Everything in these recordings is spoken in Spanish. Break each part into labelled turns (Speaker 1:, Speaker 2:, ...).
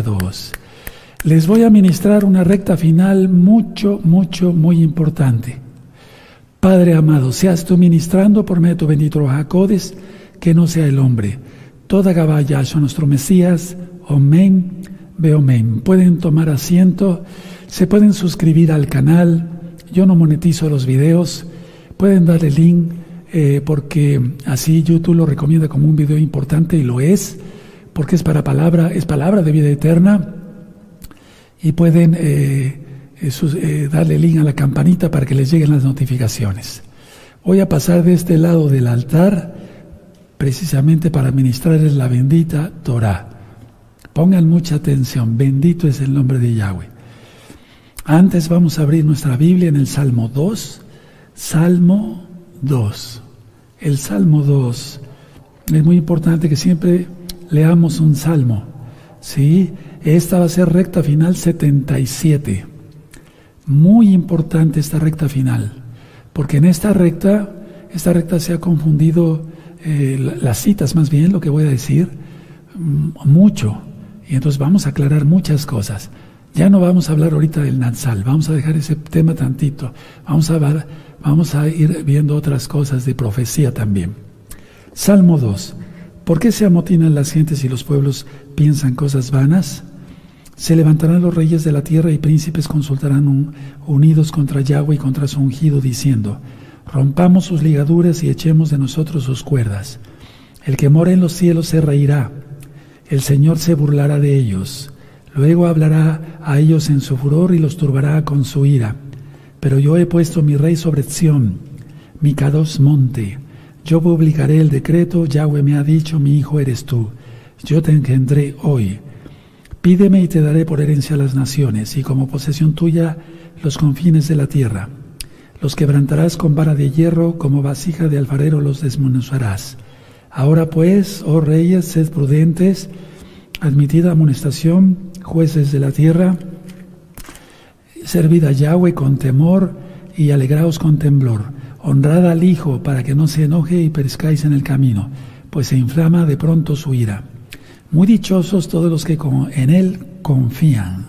Speaker 1: dos. Les voy a ministrar una recta final mucho, mucho, muy importante. Padre amado, seas tú ministrando por medio de tu bendito Jacodes, que no sea el hombre. Toda Gabaya, nuestro Mesías, Omen, Beomen. Pueden tomar asiento, se pueden suscribir al canal. Yo no monetizo los videos. Pueden darle link eh, porque así YouTube lo recomienda como un video importante y lo es porque es para palabra, es palabra de vida eterna y pueden eh, eh, eh, darle link a la campanita para que les lleguen las notificaciones. Voy a pasar de este lado del altar precisamente para ministrarles la bendita Torah. Pongan mucha atención, bendito es el nombre de Yahweh. Antes vamos a abrir nuestra Biblia en el Salmo 2, Salmo 2. El Salmo 2 es muy importante que siempre leamos un salmo. ¿sí? Esta va a ser recta final 77. Muy importante esta recta final, porque en esta recta, esta recta se ha confundido eh, las citas, más bien lo que voy a decir, mm, mucho. Y entonces vamos a aclarar muchas cosas. Ya no vamos a hablar ahorita del Natsal, vamos a dejar ese tema tantito. Vamos a, vamos a ir viendo otras cosas de profecía también. Salmo 2. ¿Por qué se amotinan las gentes y los pueblos piensan cosas vanas? Se levantarán los reyes de la tierra y príncipes consultarán unidos contra Yahweh y contra su ungido, diciendo, rompamos sus ligaduras y echemos de nosotros sus cuerdas. El que mora en los cielos se reirá, el Señor se burlará de ellos, luego hablará a ellos en su furor y los turbará con su ira. Pero yo he puesto mi rey sobre Sión, mi cados monte, yo publicaré el decreto, Yahweh me ha dicho, mi hijo eres tú, yo te engendré hoy. Pídeme y te daré por herencia las naciones, y como posesión tuya los confines de la tierra. Los quebrantarás con vara de hierro, como vasija de alfarero los desmenuzarás. Ahora pues, oh reyes, sed prudentes, admitida amonestación, jueces de la tierra, servid a Yahweh con temor y alegraos con temblor Honrad al Hijo para que no se enoje y perezcáis en el camino, pues se inflama de pronto su ira. Muy dichosos todos los que en Él confían.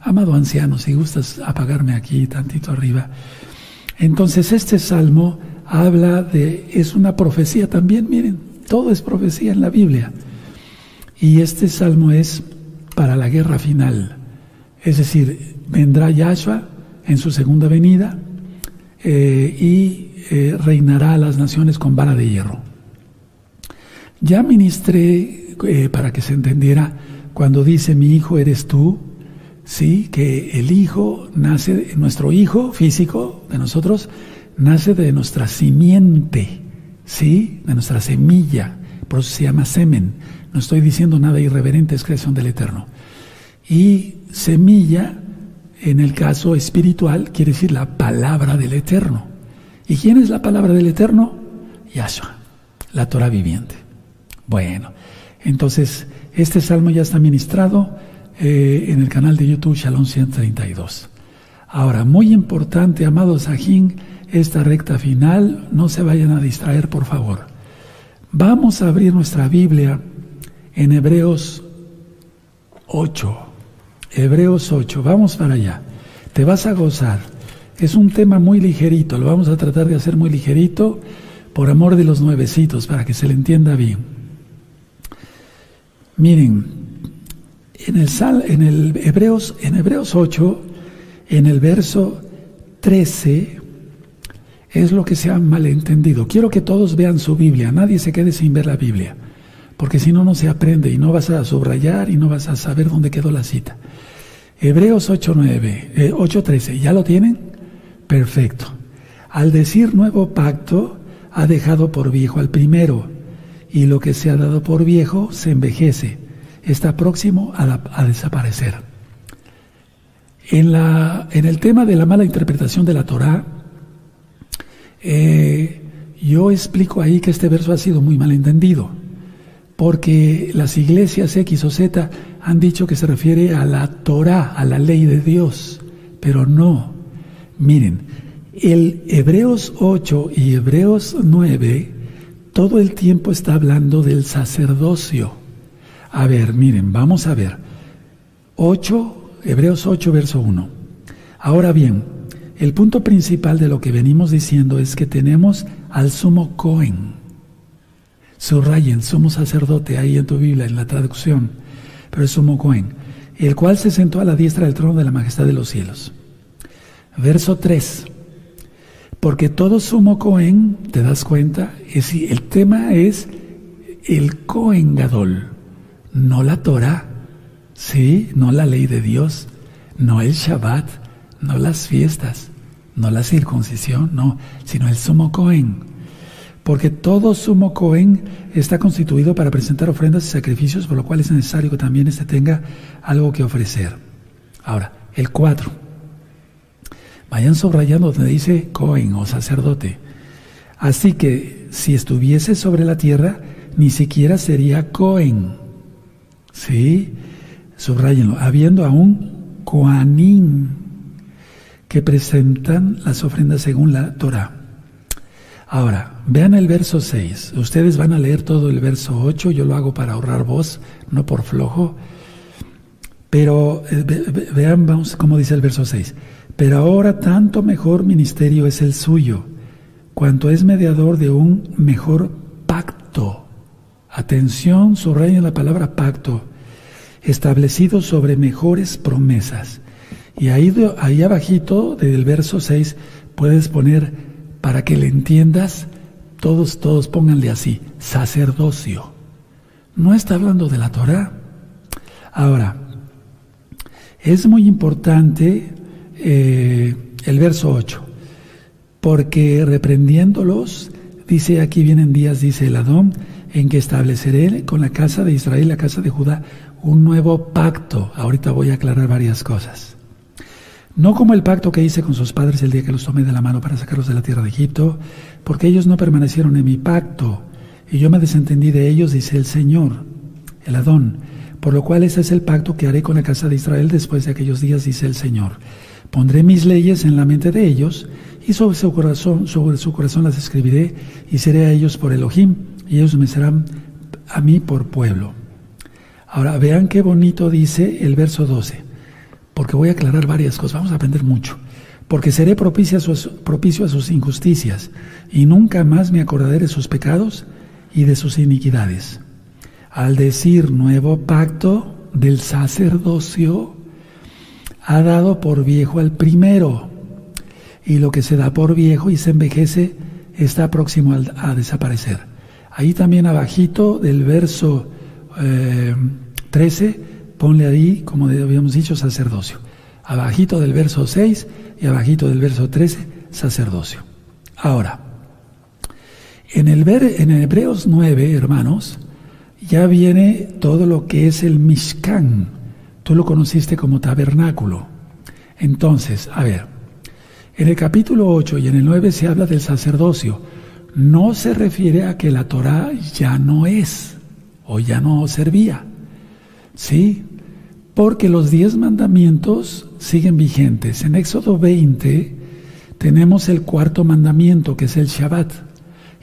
Speaker 1: Amado anciano, si gustas apagarme aquí tantito arriba. Entonces este salmo habla de, es una profecía también, miren, todo es profecía en la Biblia. Y este salmo es para la guerra final. Es decir, vendrá Yahshua en su segunda venida eh, y eh, reinará a las naciones con vara de hierro. Ya ministré, eh, para que se entendiera, cuando dice mi hijo eres tú, sí, que el hijo nace, nuestro hijo físico de nosotros, nace de nuestra simiente, sí, de nuestra semilla, por eso se llama semen. No estoy diciendo nada irreverente, es creación del Eterno. Y semilla, en el caso espiritual, quiere decir la palabra del Eterno. ¿Y quién es la palabra del Eterno? Yahshua, la Torah viviente. Bueno, entonces este salmo ya está ministrado eh, en el canal de YouTube Shalom 132. Ahora, muy importante, amados Sajín, esta recta final, no se vayan a distraer, por favor. Vamos a abrir nuestra Biblia en Hebreos 8. Hebreos 8, vamos para allá. Te vas a gozar. Es un tema muy ligerito, lo vamos a tratar de hacer muy ligerito por amor de los nuevecitos, para que se le entienda bien. Miren, en el, Sal, en el Hebreos, en Hebreos 8, en el verso 13, es lo que se ha malentendido. Quiero que todos vean su Biblia, nadie se quede sin ver la Biblia, porque si no, no se aprende y no vas a subrayar y no vas a saber dónde quedó la cita. Hebreos 8.9, 8.13, eh, ¿ya lo tienen? Perfecto. Al decir nuevo pacto, ha dejado por viejo al primero, y lo que se ha dado por viejo se envejece, está próximo a, desaparecer. En, la, en, el tema de la mala interpretación de la Torah, eh, yo explico ahí que este verso ha sido muy mal entendido, porque las iglesias X o Z han dicho que se refiere a la Torah, a la ley de Dios, pero no. Miren, el Hebreos 8 y Hebreos 9 todo el tiempo está hablando del sacerdocio. A ver, miren, vamos a ver. 8, Hebreos 8, verso 1. Ahora bien, el punto principal de lo que venimos diciendo es que tenemos al sumo Cohen. Subrayen, sumo sacerdote ahí en tu Biblia, en la traducción, pero es sumo Cohen, el cual se sentó a la diestra del trono de la majestad de los cielos. Verso 3. Porque todo sumo Cohen, ¿te das cuenta? Es, el tema es el Cohen Gadol, no la Torah, ¿sí? No la ley de Dios, no el Shabbat, no las fiestas, no la circuncisión, no, sino el sumo Cohen. Porque todo sumo Cohen está constituido para presentar ofrendas y sacrificios, por lo cual es necesario que también éste tenga algo que ofrecer. Ahora, el 4. Vayan subrayando donde dice Cohen o sacerdote. Así que si estuviese sobre la tierra, ni siquiera sería Cohen. ¿Sí? Subrayenlo. Habiendo aún Coanim que presentan las ofrendas según la Torah. Ahora, vean el verso 6. Ustedes van a leer todo el verso 8, yo lo hago para ahorrar voz, no por flojo. Pero eh, vean vamos, cómo dice el verso 6. Pero ahora tanto mejor ministerio es el suyo, cuanto es mediador de un mejor pacto. Atención, subrayen la palabra pacto, establecido sobre mejores promesas. Y ahí, ahí abajito del verso 6 puedes poner, para que le entiendas, todos, todos pónganle así, sacerdocio. No está hablando de la Torah. Ahora, es muy importante eh, el verso 8, porque reprendiéndolos, dice aquí vienen días, dice el Adón, en que estableceré con la casa de Israel, la casa de Judá, un nuevo pacto. Ahorita voy a aclarar varias cosas. No como el pacto que hice con sus padres el día que los tomé de la mano para sacarlos de la tierra de Egipto, porque ellos no permanecieron en mi pacto, y yo me desentendí de ellos, dice el Señor, el Adón, por lo cual ese es el pacto que haré con la casa de Israel después de aquellos días, dice el Señor. Pondré mis leyes en la mente de ellos, y sobre su corazón, las escribiré, y seré a ellos por Elohim, y ellos me serán a mí por pueblo. Ahora vean qué bonito dice el verso 12 porque voy a aclarar varias cosas, vamos a aprender mucho, porque seré propicio sus, propicio a sus injusticias y nunca más me acordaré de sus pecados y de sus iniquidades. Al decir nuevo pacto del sacerdocio, ha dado por viejo al primero, y lo que se da por viejo y se envejece está próximo a, desaparecer. Ahí también abajito del verso 13, eh, ponle ahí, como habíamos dicho, sacerdocio. Abajito del verso 6 y abajito del verso 13, sacerdocio. Ahora, en el, ver, en Hebreos 9, hermanos, ya viene todo lo que es el Mishkan. Tú lo conociste como tabernáculo. Entonces, a ver, en el capítulo 8 y en el 9 se habla del sacerdocio. No se refiere a que la Torah ya no es o ya no servía. ¿Sí? porque los diez mandamientos siguen vigentes. En Éxodo 20 tenemos el cuarto mandamiento, que es el Shabbat,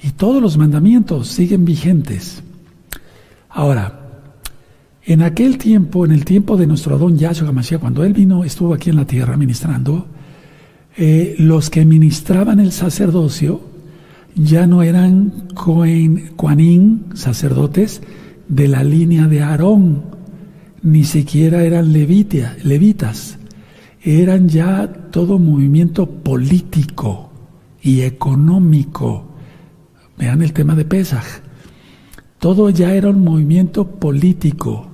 Speaker 1: y todos los mandamientos siguen vigentes. Ahora, en aquel tiempo, en el tiempo de nuestro Adón Yahshua HaMashiach, cuando él vino, estuvo aquí en la tierra ministrando, eh, los que ministraban el sacerdocio ya no eran Cohen, sacerdotes de la línea de Aarón, ni siquiera eran levitas, eran ya todo movimiento político y económico. Vean el tema de Pesaj. Todo ya era un movimiento político,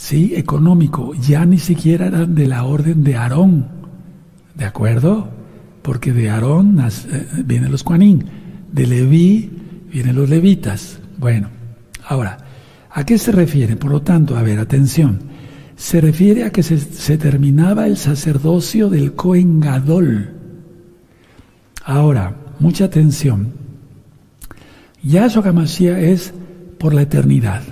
Speaker 1: sí, económico. Ya ni siquiera eran de la orden de Aarón, ¿de acuerdo? Porque de Aarón eh, vienen los Juanín, de Leví vienen los levitas. Bueno, ahora, ¿A qué se refiere? Por lo tanto, a ver, atención. Se refiere a que se, terminaba el sacerdocio del Cohen Gadol. Ahora, mucha atención. Yahshua HaMashiach es por la eternidad.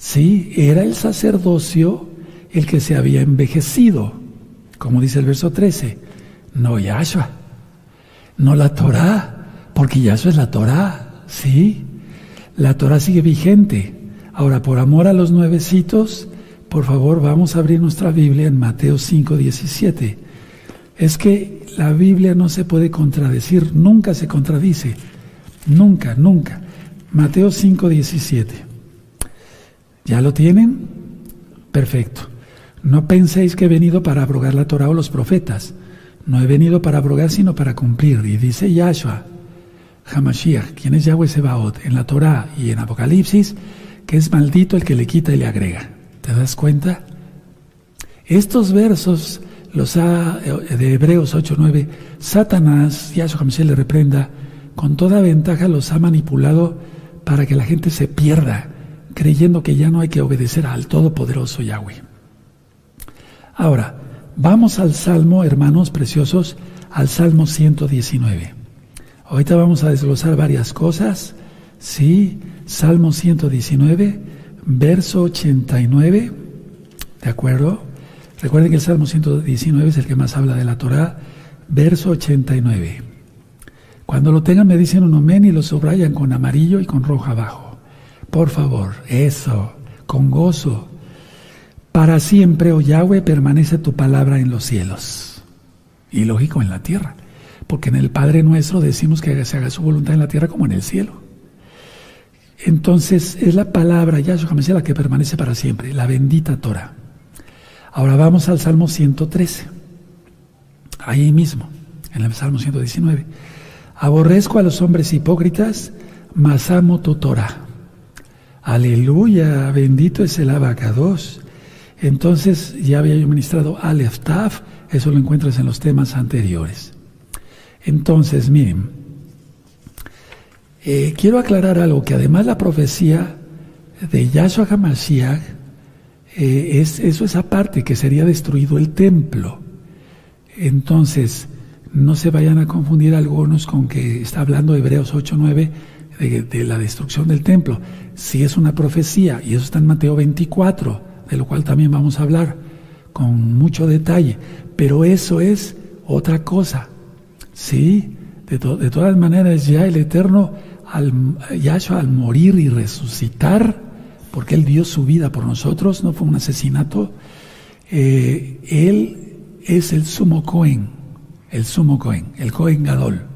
Speaker 1: Sí, era el sacerdocio el que se había envejecido, como dice el verso 13. No Yahshua, no la Torah, porque Yahshua es la Torah, ¿sí? la Torah sigue vigente. Ahora, por amor a los nuevecitos, por favor, vamos a abrir nuestra Biblia en Mateo 5, 17. Es que la Biblia no se puede contradecir, nunca se contradice, nunca, nunca. Mateo 5, 17. ¿Ya lo tienen? Perfecto. No penséis que he venido para abrogar la Torah o los profetas. No he venido para abrogar, sino para cumplir. Y dice Yahshua, Hamashiach, quien es Yahweh Sebaot, en la Torah y en Apocalipsis, que es maldito el que le quita y le agrega. ¿Te das cuenta? Estos versos, los ha, de Hebreos 8:9, Satanás, Yahshua Hamashiach le reprenda, con toda ventaja los ha manipulado para que la gente se pierda, creyendo que ya no hay que obedecer al Todopoderoso Yahweh. Ahora, vamos al Salmo, hermanos preciosos, al Salmo 119. Ahorita vamos a desglosar varias cosas. Sí, Salmo 119, verso 89. ¿De acuerdo? Recuerden que el Salmo 119 es el que más habla de la Torah. Verso 89. Cuando lo tengan me dicen un amén y lo subrayan con amarillo y con rojo abajo. Por favor, eso, con gozo. Para siempre, oh Yahweh, permanece tu palabra en los cielos. Y lógico en la tierra porque en el Padre nuestro decimos que se haga su voluntad en la tierra como en el cielo. Entonces es la palabra Yahshua Mesías la que permanece para siempre, la bendita Torah. Ahora vamos al Salmo 113, ahí mismo, en el Salmo 119. Aborrezco a los hombres hipócritas, mas amo tu Torah. Aleluya, bendito es el abacados. Entonces ya había yo ministrado Aleph Taf, eso lo encuentras en los temas anteriores. Entonces, miren, eh, quiero aclarar algo, que además la profecía de Yahshua HaMashiach, eh, es, eso es aparte, que sería destruido el templo. Entonces, no se vayan a confundir algunos con que está hablando Hebreos 8.9 de, de la destrucción del templo. Si es una profecía, y eso está en Mateo 24, de lo cual también vamos a hablar con mucho detalle, pero eso es otra cosa. Sí, de, todas maneras ya el Eterno, al, Yahshua al morir y resucitar, porque Él dio su vida por nosotros, no fue un asesinato, eh, Él es el sumo Cohen, el sumo Cohen, el Cohen Gadol.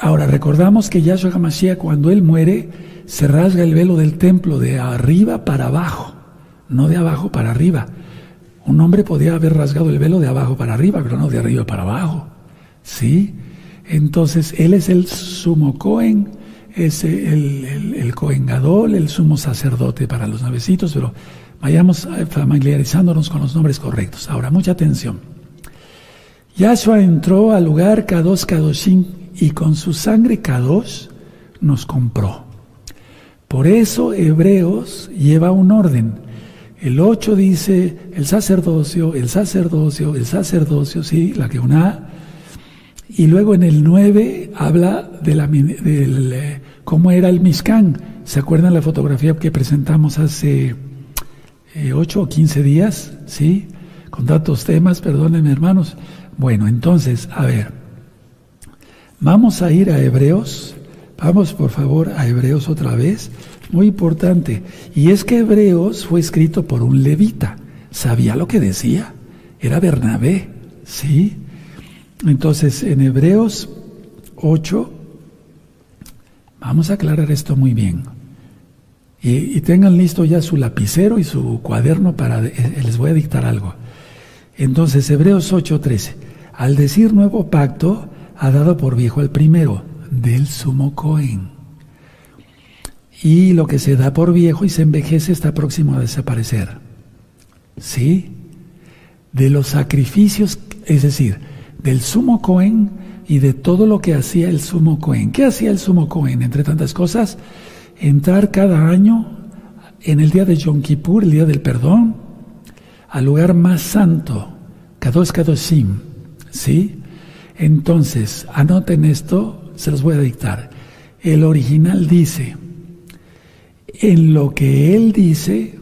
Speaker 1: Ahora recordamos que Yahshua HaMashiach cuando Él muere se rasga el velo del templo de arriba para abajo, no de abajo para arriba. Un hombre podía haber rasgado el velo de abajo para arriba, pero no de arriba para abajo. ¿Sí? Entonces, él es el sumo Cohen, es el, el, el Cohen Gadol, el sumo sacerdote para los navecitos, pero vayamos eh, familiarizándonos con los nombres correctos. Ahora, mucha atención. Yahshua entró al lugar Kadosh Kadoshim y con su sangre Kadosh nos compró. Por eso Hebreos lleva un orden. El 8 dice el sacerdocio, el sacerdocio, el sacerdocio, sí, la que una y luego en el 9 habla de la, del, eh, cómo era el Mishkan. ¿Se acuerdan la fotografía que presentamos hace eh, 8 o 15 días? ¿Sí? Con tantos temas, perdónenme hermanos. Bueno, entonces, a ver, vamos a ir a Hebreos. Vamos por favor a Hebreos otra vez. Muy importante. Y es que Hebreos fue escrito por un levita. Sabía lo que decía. Era Bernabé. ¿Sí? Entonces, en Hebreos 8, vamos a aclarar esto muy bien. Y, tengan listo ya su lapicero y su cuaderno para, eh, les voy a dictar algo. Entonces, Hebreos 8:13, al decir nuevo pacto, ha dado por viejo el primero, del sumo Cohen. Y lo que se da por viejo y se envejece está próximo a desaparecer. ¿Sí? De los sacrificios, es decir, del sumo Cohen y de todo lo que hacía el sumo Cohen. ¿Qué hacía el sumo Cohen? Entre tantas cosas, entrar cada año en el día de Yom Kippur, el día del perdón, al lugar más santo, Kadosh Kadoshim. ¿Sí? Entonces, anoten esto, se los voy a dictar. El original dice, en lo que él dice,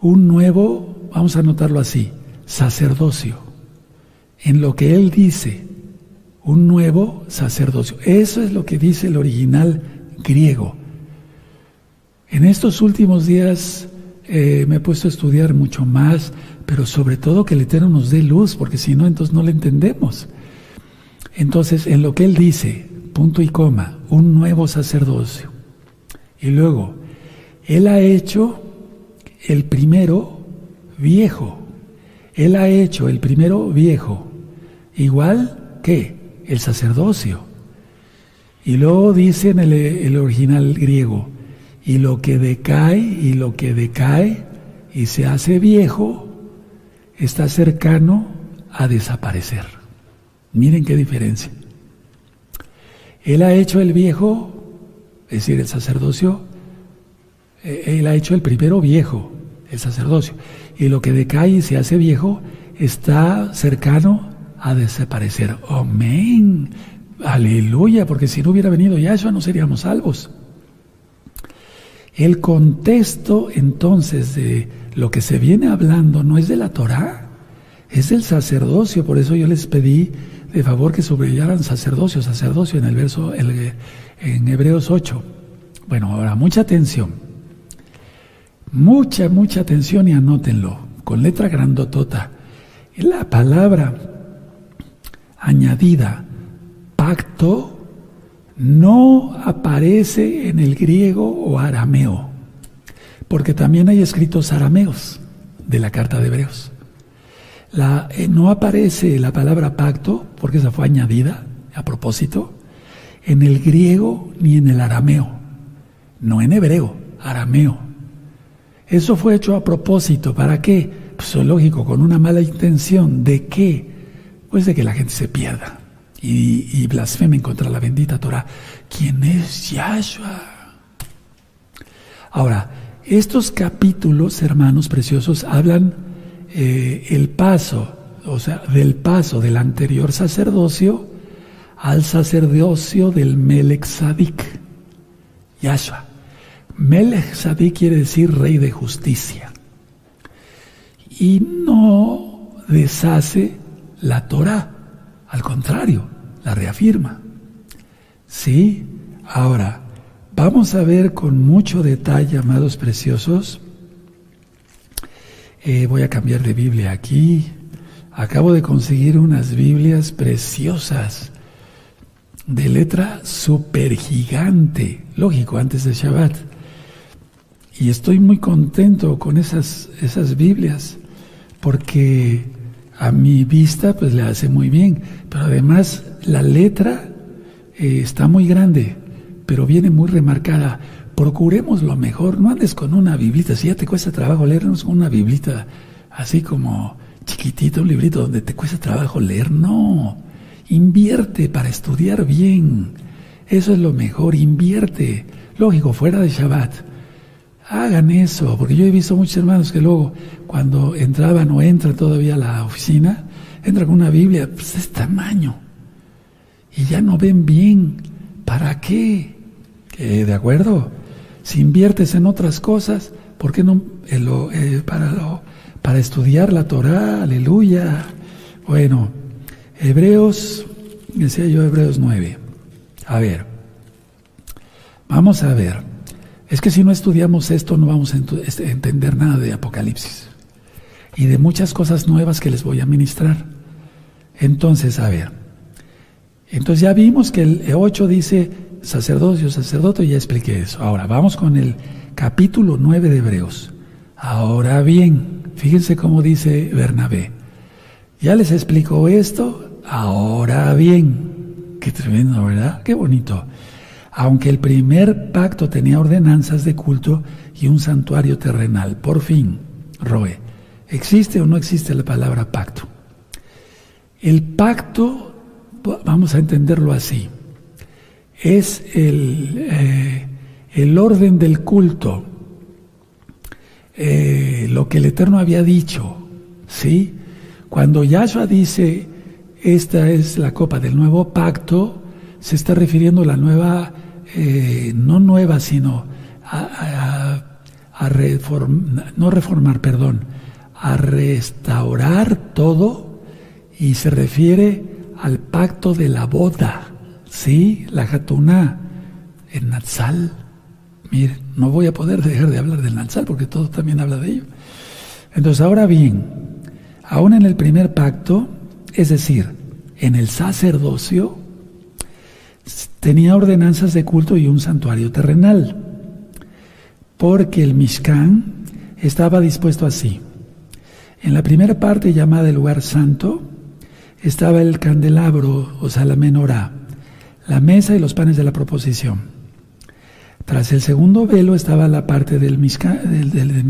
Speaker 1: un nuevo, vamos a anotarlo así, sacerdocio en lo que él dice, un nuevo sacerdocio. Eso es lo que dice el original griego. En estos últimos días eh, me he puesto a estudiar mucho más, pero sobre todo que el Eterno nos dé luz, porque si no, entonces no le entendemos. Entonces, en lo que Él dice, punto y coma, un nuevo sacerdocio. Y luego, Él ha hecho el primero viejo. Él ha hecho el primero viejo. Igual que el sacerdocio. Y luego dice en el, original griego, y lo que decae y lo que decae y se hace viejo está cercano a desaparecer. Miren qué diferencia. Él ha hecho el viejo, es decir, el sacerdocio, eh, él ha hecho el primero viejo, el sacerdocio, y lo que decae y se hace viejo está cercano a desaparecer. Amén. Aleluya, porque si no hubiera venido Yahshua no seríamos salvos. El contexto entonces de lo que se viene hablando no es de la Torá, es del sacerdocio. Por eso yo les pedí de favor que subrayaran sacerdocio, sacerdocio en el verso en Hebreos 8. Bueno, ahora mucha atención. Mucha, mucha atención y anótenlo con letra grandotota. La palabra añadida pacto no aparece en el griego o arameo, porque también hay escritos arameos de la carta de Hebreos. Eh, no aparece la palabra pacto, porque esa fue añadida a propósito, en el griego ni en el arameo, no en hebreo, arameo. Eso fue hecho a propósito, ¿para qué? Pues lógico, con una mala intención, ¿de qué? Pues de que la gente se pierda y, y blasfemen contra la bendita Torah. ¿Quién es Yahshua? Ahora, estos capítulos, hermanos preciosos, hablan eh, el paso, o sea, del paso del anterior sacerdocio al sacerdocio del Melech Sadik, Yahshua. Melech Sadik quiere decir rey de justicia. Y no deshace la Torah, al contrario, la reafirma. Sí, ahora vamos a ver con mucho detalle, amados preciosos. Eh, voy a cambiar de Biblia aquí. Acabo de conseguir unas Biblias preciosas de letra super gigante, lógico, antes de Shabbat. Y estoy muy contento con esas, esas Biblias, porque a mi vista pues le hace muy bien, pero además la letra eh, está muy grande, pero viene muy remarcada. Procuremos lo mejor, no andes con una biblita, si ya te cuesta trabajo leernos una biblita así como chiquitita, un librito donde te cuesta trabajo leer, no, invierte para estudiar bien, eso es lo mejor, invierte, lógico, fuera de Shabbat. Hagan eso, porque yo he visto muchos hermanos que luego cuando entraban o entran todavía a la oficina, entran con una Biblia pues, de tamaño y ya no ven bien. ¿Para qué? ¿De acuerdo? Si inviertes en otras cosas, ¿por qué no eh, para, lo, para estudiar la Torah? Aleluya. Bueno, Hebreos, decía yo Hebreos 9. A ver, vamos a ver. Es que si no estudiamos esto no vamos a este, entender nada de Apocalipsis y de muchas cosas nuevas que les voy a ministrar. Entonces, a ver, entonces ya vimos que el 8 dice sacerdocio, sacerdote, ya expliqué eso. Ahora, vamos con el capítulo 9 de Hebreos. Ahora bien, fíjense cómo dice Bernabé. Ya les explicó esto, ahora bien. Qué tremendo, ¿verdad? Qué bonito aunque el primer pacto tenía ordenanzas de culto y un santuario terrenal. Por fin, Roe, ¿existe o no existe la palabra pacto? El pacto, vamos a entenderlo así, es el, eh, el orden del culto, eh, lo que el Eterno había dicho, ¿sí? Cuando Yahshua dice, esta es la copa del nuevo pacto, se está refiriendo a la nueva eh, no nueva, sino a, no reformar, perdón, a restaurar todo y se refiere al pacto de la boda, ¿sí? La jatuna en Natsal, miren, no voy a poder dejar de hablar del Natsal porque todo también habla de ello. Entonces, ahora bien, aún en el primer pacto, es decir, en el sacerdocio, tenía ordenanzas de culto y un santuario terrenal, porque el Mishkan estaba dispuesto así. En la primera parte llamada el lugar santo estaba el candelabro, o sea, la menorá, la mesa y los panes de la proposición. Tras el segundo velo estaba la parte del Mishkan, del,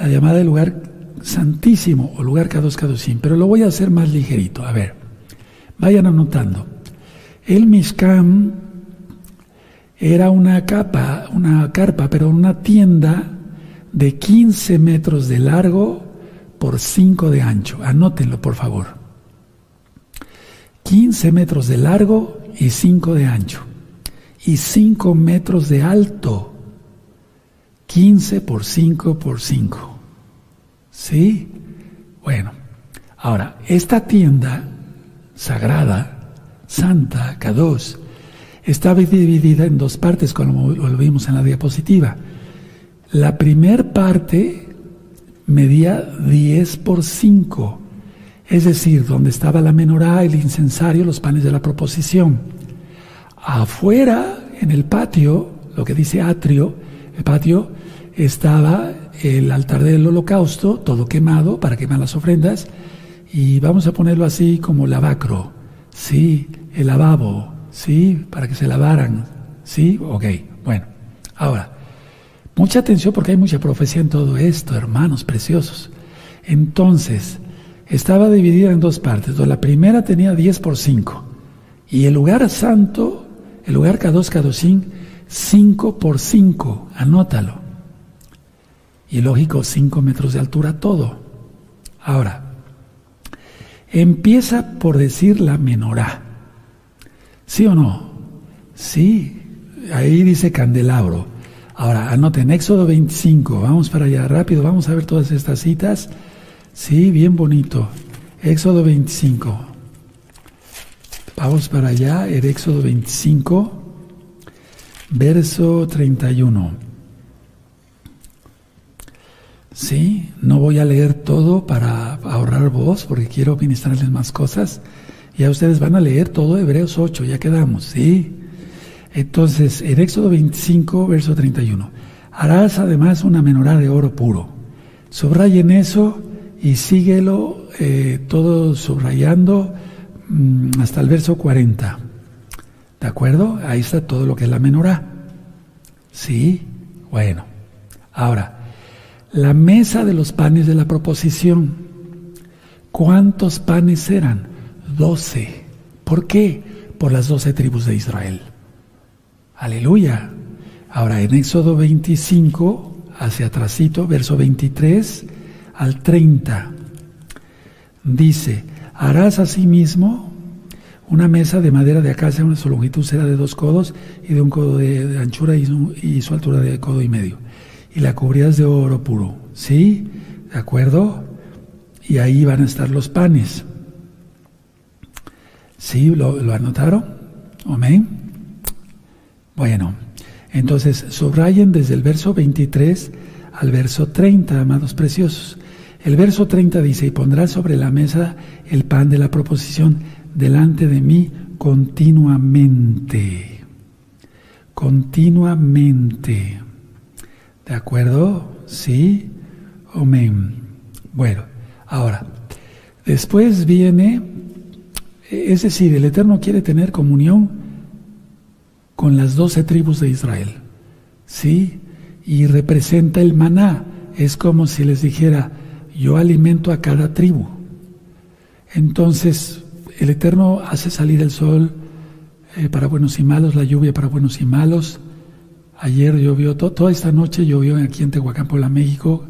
Speaker 1: la llamada el lugar santísimo o lugar Kadosh Kadoshim, pero lo voy a hacer más ligerito. A ver, vayan anotando. El Mishkan era una capa, una carpa, pero una tienda de 15 metros de largo por 5 de ancho. Anótenlo, por favor. 15 metros de largo y 5 de ancho. Y 5 metros de alto. 15 por 5 por 5. ¿Sí? Bueno, ahora, esta tienda sagrada, santa, K2, estaba dividida en dos partes, como lo vimos en la diapositiva. La primer parte medía 10 por 5, es decir, donde estaba la menorá, el incensario, los panes de la proposición. Afuera, en el patio, lo que dice atrio, el patio, estaba el altar del holocausto, todo quemado para quemar las ofrendas, y vamos a ponerlo así como lavacro, ¿sí? El lavabo, ¿sí? Para que se lavaran, ¿sí? Ok, bueno. Ahora, mucha atención porque hay mucha profecía en todo esto, hermanos preciosos. Entonces, estaba dividida en dos partes. La primera tenía 10 por 5, y el lugar santo, el lugar K2, K2, 5 por 5, anótalo. Y lógico, 5 metros de altura todo. Ahora, empieza por decir la menorá. ¿Sí o no? Sí, ahí dice candelabro. Ahora, anoten, Éxodo 25, vamos para allá rápido, vamos a ver todas estas citas. Sí, bien bonito. Éxodo 25. Vamos para allá, el Éxodo 25, verso 31. Sí, no voy a leer todo para ahorrar voz porque quiero ministrarles más cosas. Ya ustedes van a leer todo Hebreos 8, ya quedamos, ¿sí? Entonces, en Éxodo 25, verso 31. Harás además una menorá de oro puro. Subrayen eso y síguelo eh, todo subrayando mm, hasta el verso 40. ¿De acuerdo? Ahí está todo lo que es la menorá. ¿Sí? Bueno. Ahora, la mesa de los panes de la proposición. ¿Cuántos panes eran? Doce. ¿Por qué? Por las doce tribus de Israel. Aleluya. Ahora en Éxodo 25, hacia atrásito, verso 23 al 30, dice, harás asimismo una mesa de madera de acacia, su longitud será de dos codos y de un codo de, anchura y su altura de codo y medio y la cubrirás de oro puro. ¿Sí? ¿De acuerdo? Y ahí van a estar los panes. ¿Sí? ¿Lo, lo anotaron? Amén. Bueno, entonces subrayen desde el verso 23 al verso 30, amados preciosos. El verso 30 dice, y pondrás sobre la mesa el pan de la proposición delante de mí continuamente. Continuamente. ¿De acuerdo? Sí. Amén. Bueno, ahora, después viene, es decir, el Eterno quiere tener comunión con las doce tribus de Israel. ¿Sí? Y representa el maná. Es como si les dijera, yo alimento a cada tribu. Entonces, el Eterno hace salir el sol eh, para buenos y malos, la lluvia para buenos y malos, Ayer llovió, toda esta noche llovió aquí en Tehuacán, la México.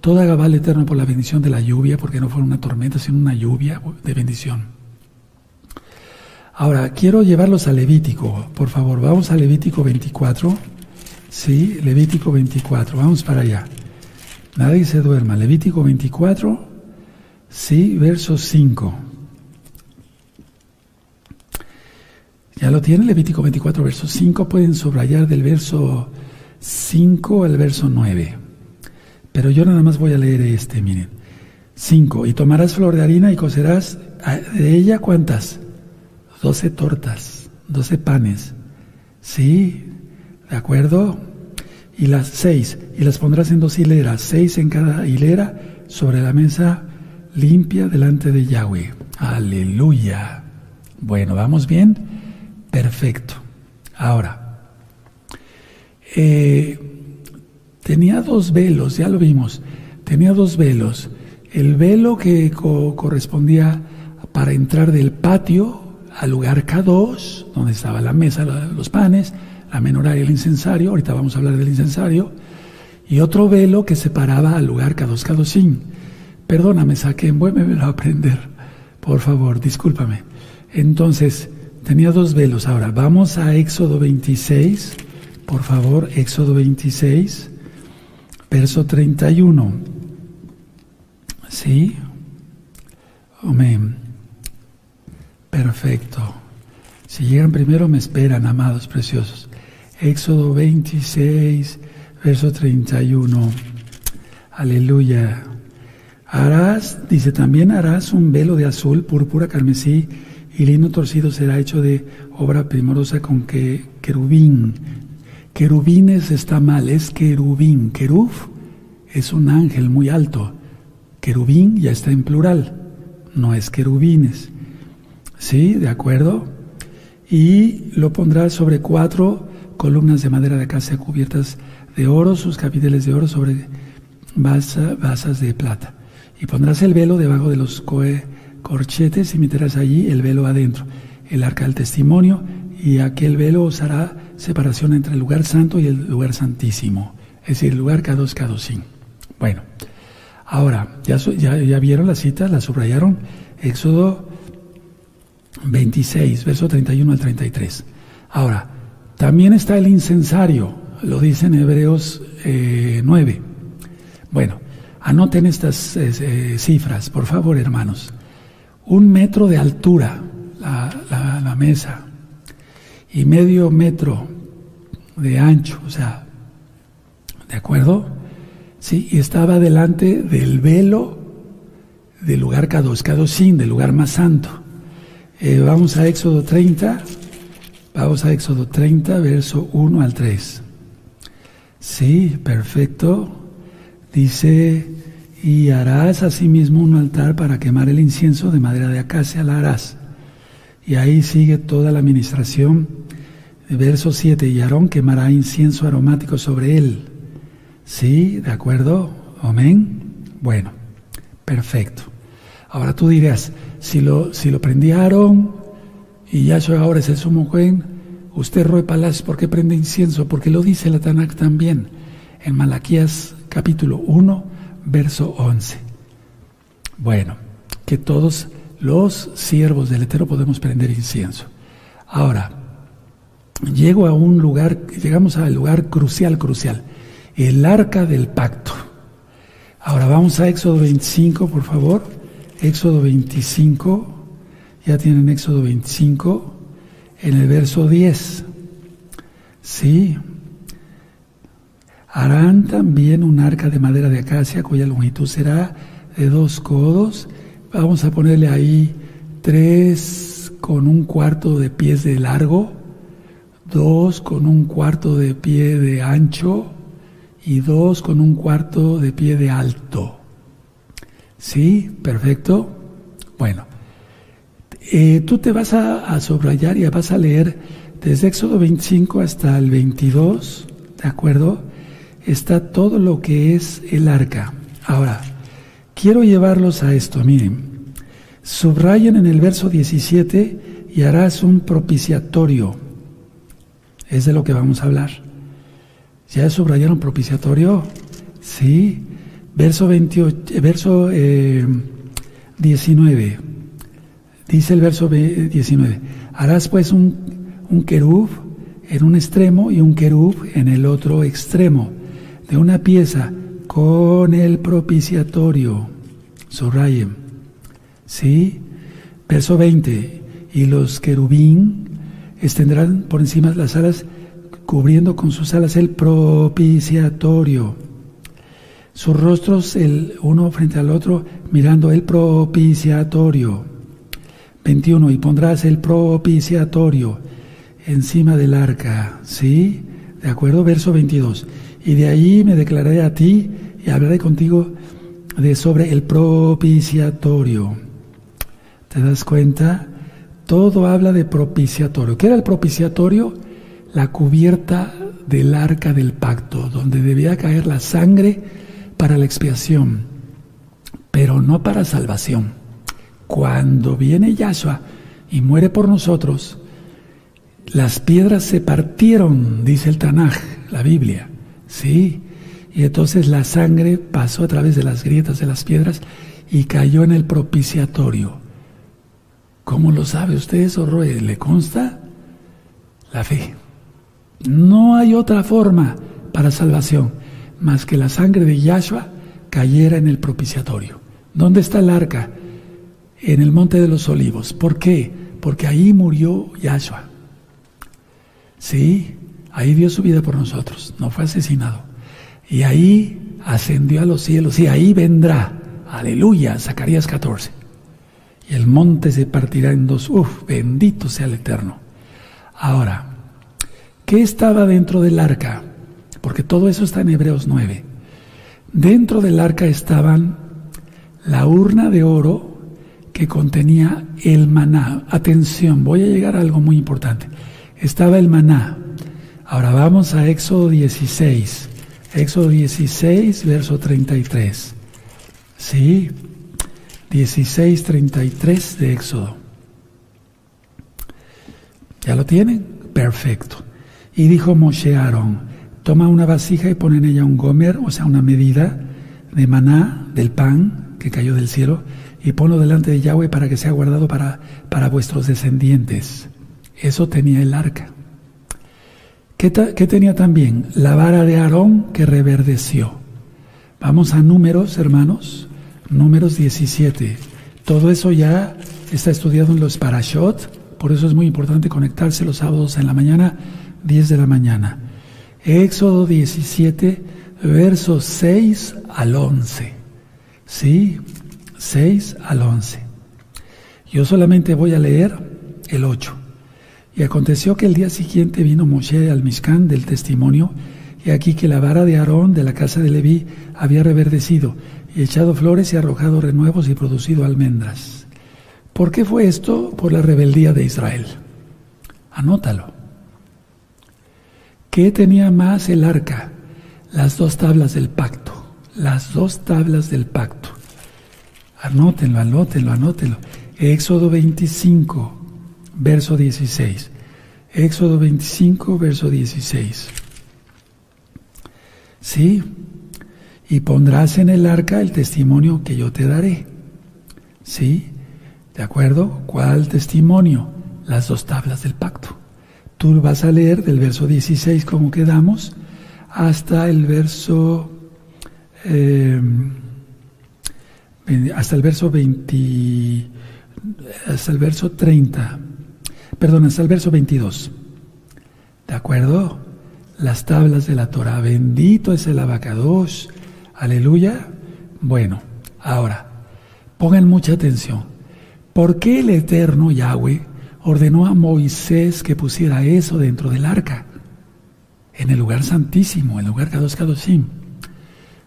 Speaker 1: Toda Gabal Eterno por la bendición de la lluvia, porque no fue una tormenta, sino una lluvia de bendición. Ahora, quiero llevarlos a Levítico, por favor. Vamos a Levítico 24. Sí, Levítico 24. Vamos para allá. Nadie se duerma. Levítico 24. Sí, verso 5. Ya lo tiene Levítico 24, verso 5. Pueden subrayar del verso 5 al verso 9. Pero yo nada más voy a leer este, miren. 5. Y tomarás flor de harina y cocerás de ella cuántas? 12 tortas, 12 panes. ¿Sí? ¿De acuerdo? Y las 6. Y las pondrás en dos hileras, 6 en cada hilera, sobre la mesa limpia delante de Yahweh. Aleluya. Bueno, ¿vamos bien? Perfecto. Ahora, eh, tenía dos velos, ya lo vimos, tenía dos velos. El velo que correspondía para entrar del patio al lugar K2, donde estaba la mesa, los panes, la menorá y el incensario, ahorita vamos a hablar del incensario, y otro velo que separaba al lugar K2, K2 Perdóname, saqué, vuélveme a aprender, por favor, discúlpame. Entonces, tenía dos velos. Ahora, vamos a Éxodo 26, por favor, Éxodo 26, verso 31. ¿Sí? Amén. Perfecto. Si llegan primero me esperan, amados preciosos. Éxodo 26, verso 31. Aleluya. Harás, dice también, harás un velo de azul, púrpura, carmesí y lino torcido será hecho de obra primorosa con que querubín. Querubines está mal, es querubín. Querub es un ángel muy alto. Querubín ya está en plural, no es querubines. ¿Sí? ¿De acuerdo? Y lo pondrás sobre cuatro columnas de madera de acacia cubiertas de oro, sus capiteles de oro sobre basas de plata. Y pondrás el velo debajo de los corchetes y meterás allí el velo adentro, el arca del testimonio, y aquel velo os hará separación entre el lugar santo y el lugar santísimo, es decir, el lugar K2, K2. Bueno, ahora, ya, ya, ya vieron la cita, la subrayaron, Éxodo 26, verso 31 al 33. Ahora, también está el incensario, lo dice en Hebreos 9. Eh, bueno, anoten estas eh, cifras, por favor, hermanos. Un metro de altura la, mesa y medio metro de ancho, o sea, ¿de acuerdo? Sí, y estaba delante del velo del lugar Kadosh, sin del lugar más santo. Eh, vamos a Éxodo 30, vamos a Éxodo 30, verso 1 al 3. Sí, perfecto. Dice, y harás asimismo un altar para quemar el incienso de madera de acacia, la harás. Y ahí sigue toda la administración. Verso 7, y Aarón quemará incienso aromático sobre él. ¿Sí? ¿De acuerdo? Amén. Bueno, perfecto. Ahora tú dirás, si lo, si lo prendía Aarón y Yahshua ahora es el sumo juez, usted Roe Palas, ¿por qué prende incienso? Porque lo dice la Tanakh también, en Malaquías capítulo 1, verso 11. Bueno, que todos los siervos del Eterno podemos prender incienso. Ahora, llego a un lugar, llegamos al lugar crucial, crucial, el arca del pacto. Ahora vamos a Éxodo 25, por favor. Éxodo 25, ya tienen Éxodo 25, en el verso 10. Sí. Harán también un arca de madera de acacia cuya longitud será de dos codos. Vamos a ponerle ahí tres con un cuarto de pies de largo, dos con un cuarto de pie de ancho y dos con un cuarto de pie de alto. ¿Sí? Perfecto. Bueno, eh, tú te vas a, subrayar y vas a leer desde Éxodo 25 hasta el 22, ¿de acuerdo? Está todo lo que es el arca. Ahora, quiero llevarlos a esto, miren. Subrayen en el verso 17 y harás un propiciatorio. Es de lo que vamos a hablar. ¿Ya subrayaron propiciatorio? Sí. Verso, 28, verso 19. Dice el verso 19. Harás pues un, un querub en un extremo y un querub en el otro extremo de una pieza con el propiciatorio. Subrayen. ¿Sí? Verso 20. Y los querubín extenderán por encima las alas cubriendo con sus alas el propiciatorio. Sus rostros el uno frente al otro mirando el propiciatorio. 21. Y pondrás el propiciatorio encima del arca. ¿Sí? ¿De acuerdo? Verso 22. Y de ahí me declararé a ti y hablaré contigo de sobre el propiciatorio. ¿Te das cuenta? Todo habla de propiciatorio. ¿Qué era el propiciatorio? La cubierta del arca del pacto, donde debía caer la sangre para la expiación, pero no para salvación. Cuando viene Yahshua y muere por nosotros, las piedras se partieron, dice el Tanaj, la Biblia. Sí, y entonces la sangre pasó a través de las grietas de las piedras y cayó en el propiciatorio. ¿Cómo lo sabe usted eso, Roe? ¿Le consta? La fe. No hay otra forma para salvación más que la sangre de Yahshua cayera en el propiciatorio. ¿Dónde está el arca? En el monte de los olivos. ¿Por qué? Porque ahí murió Yahshua. Sí, ahí dio su vida por nosotros, no fue asesinado. Y ahí ascendió a los cielos y ahí vendrá. Aleluya, Zacarías 14. Y el monte se partirá en dos. Uf, bendito sea el Eterno. Ahora, ¿qué estaba dentro del arca? Porque todo eso está en Hebreos 9. Dentro del arca estaban la urna de oro que contenía el maná. Atención, voy a llegar a algo muy importante estaba el maná. Ahora vamos a Éxodo 16. Éxodo 16, verso 33. Sí, 16, 33 de Éxodo. ¿Ya lo tienen? Perfecto. Y dijo Moshe Aarón, toma una vasija y pon en ella un gomer, o sea, una medida de maná, del pan que cayó del cielo, y ponlo delante de Yahweh para que sea guardado para, para vuestros descendientes. Eso tenía el arca. ¿Qué, tenía también? La vara de Aarón que reverdeció. Vamos a números, hermanos. Números 17. Todo eso ya está estudiado en los parashot. Por eso es muy importante conectarse los sábados en la mañana, 10 de la mañana. Éxodo 17, versos 6 al 11. ¿Sí? 6 al 11. Yo solamente voy a leer el 8. Y aconteció que el día siguiente vino Moshe al Mishkan del testimonio, y aquí que la vara de Aarón de la casa de Leví había reverdecido, y echado flores y arrojado renuevos y producido almendras. ¿Por qué fue esto? Por la rebeldía de Israel. Anótalo. ¿Qué tenía más el arca? Las dos tablas del pacto. Las dos tablas del pacto. Anótenlo, anótenlo, anótenlo. Éxodo 25, verso 16. Éxodo 25, verso 16. Sí, y pondrás en el arca el testimonio que yo te daré. ¿Sí? ¿De acuerdo? ¿Cuál testimonio? Las dos tablas del pacto. Tú vas a leer del verso 16 como quedamos hasta el verso eh, hasta el verso 20 hasta el verso 30 perdón, hasta el verso 22. ¿De acuerdo? Las tablas de la Torah. Bendito es el abacados. Aleluya. Bueno, ahora, pongan mucha atención. ¿Por qué el eterno Yahweh ordenó a Moisés que pusiera eso dentro del arca? En el lugar santísimo, en el lugar Kadosh Kadoshim.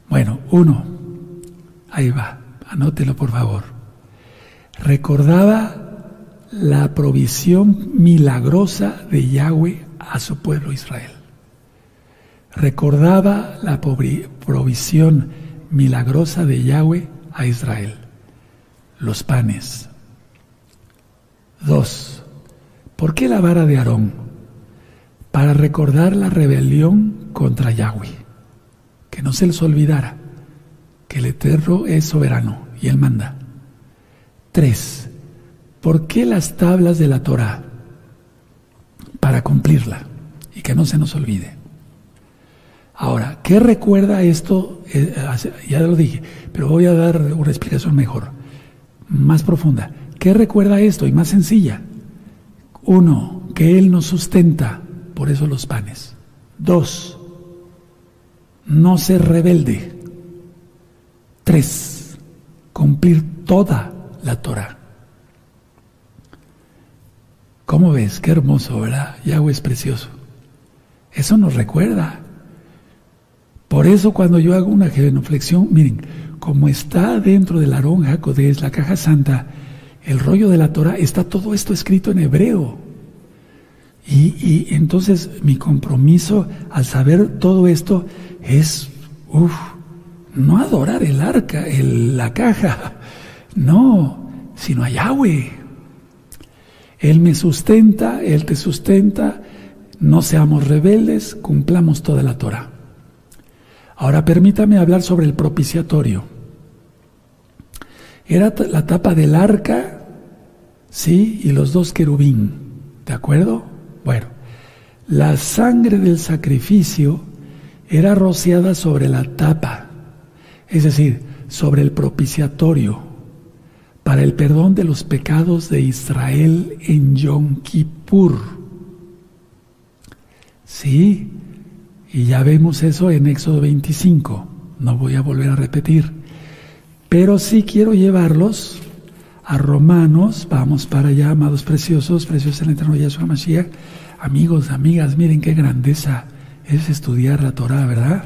Speaker 1: Bueno, uno, ahí va, anótelo por favor. Recordaba la provisión milagrosa de Yahweh a su pueblo Israel. Recordaba la provisión milagrosa de Yahweh a Israel. Los panes. Dos. ¿Por qué la vara de Aarón? Para recordar la rebelión contra Yahweh. Que no se les olvidara que el Eterno es soberano y Él manda. Tres ¿Por qué las tablas de la Torah? Para cumplirla y que no se nos olvide. Ahora, ¿qué recuerda esto? Eh, ya lo dije, pero voy a dar una explicación mejor, más profunda. ¿Qué recuerda esto? Y más sencilla. Uno, que Él nos sustenta, por eso los panes. Dos, no ser rebelde. Tres, cumplir toda la Torah. ¿Cómo ves? Qué hermoso, ¿verdad? Yahweh es precioso. Eso nos recuerda. Por eso cuando yo hago una genuflexión, miren, como está dentro del Aarón es la caja santa, el rollo de la Torah, está todo esto escrito en hebreo. Y, entonces mi compromiso al saber todo esto es, uff, no adorar el arca, la caja, no, sino a Yahweh. Él me sustenta, Él te sustenta, no seamos rebeldes, cumplamos toda la Torah. Ahora permítame hablar sobre el propiciatorio. Era la tapa del arca, sí, y los dos querubín, ¿de acuerdo? Bueno, la sangre del sacrificio era rociada sobre la tapa, es decir, sobre el propiciatorio, para el perdón de los pecados de Israel en Yom Kippur. Sí, y ya vemos eso en Éxodo 25, no voy a volver a repetir, pero sí quiero llevarlos a Romanos, vamos para allá, amados preciosos, preciosos en el eterno Yahshua Mashiach, amigos, amigas, miren qué grandeza es estudiar la Torah, ¿verdad?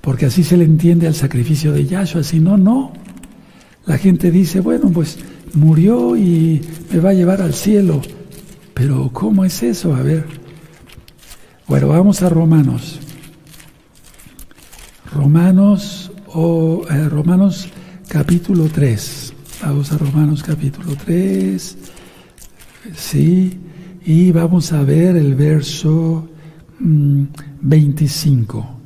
Speaker 1: Porque así se le entiende al sacrificio de Yahshua, si no, no. La gente dice, bueno, pues murió y me va a llevar al cielo. Pero ¿cómo es eso? A ver. Bueno, vamos a Romanos. Romanos o eh, Romanos capítulo 3. Vamos a Romanos capítulo 3. Sí, y vamos a ver el verso 25.